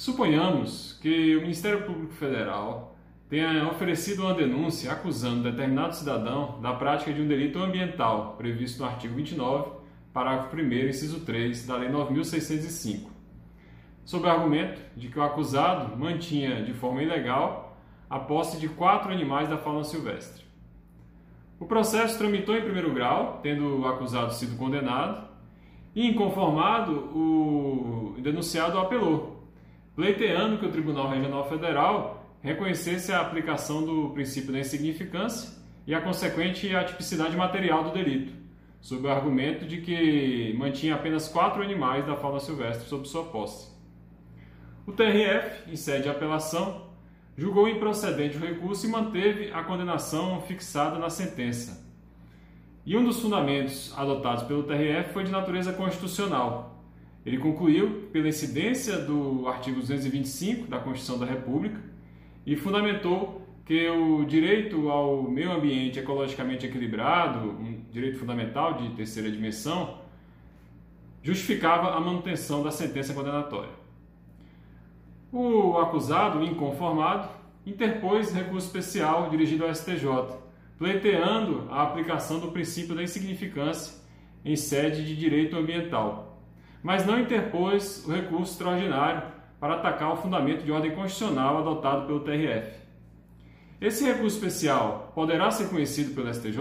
Suponhamos que o Ministério Público Federal tenha oferecido uma denúncia acusando determinado cidadão da prática de um delito ambiental previsto no artigo 29, parágrafo 1, inciso 3 da Lei 9605, sob o argumento de que o acusado mantinha de forma ilegal a posse de quatro animais da fauna silvestre. O processo tramitou em primeiro grau, tendo o acusado sido condenado, e inconformado, o denunciado apelou, pleiteando que o Tribunal Regional Federal reconhecesse a aplicação do princípio da insignificância e a consequente atipicidade material do delito, sob o argumento de que mantinha apenas quatro animais da fauna silvestre sob sua posse. O TRF, em sede de apelação, julgou improcedente o recurso e manteve a condenação fixada na sentença. E um dos fundamentos adotados pelo TRF foi de natureza constitucional. Ele concluiu pela incidência do artigo 225 da Constituição da República e fundamentou que o direito ao meio ambiente ecologicamente equilibrado, um direito fundamental de terceira dimensão, justificava a manutenção da sentença condenatória. O acusado, inconformado, interpôs recurso especial dirigido ao STJ, pleiteando a aplicação do princípio da insignificância em sede de direito ambiental, mas não interpôs o recurso extraordinário para atacar o fundamento de ordem constitucional adotado pelo TRF. Esse recurso especial poderá ser conhecido pelo STJ?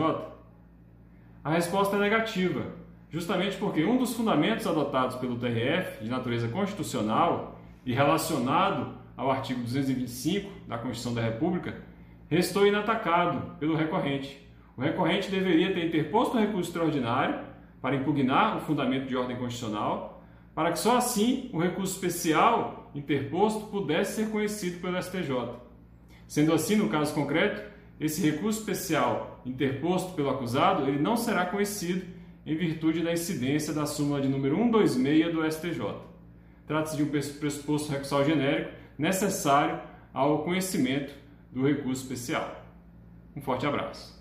A resposta é negativa, justamente porque um dos fundamentos adotados pelo TRF, de natureza constitucional, e relacionado ao artigo 225 da Constituição da República, restou inatacado pelo recorrente. O recorrente deveria ter interposto um recurso extraordinário para impugnar o fundamento de ordem constitucional, para que só assim o recurso especial interposto pudesse ser conhecido pelo STJ. Sendo assim, no caso concreto, esse recurso especial interposto pelo acusado, ele não será conhecido em virtude da incidência da súmula de número 126 do STJ. Trata-se de um pressuposto recursal genérico necessário ao conhecimento do recurso especial. Um forte abraço.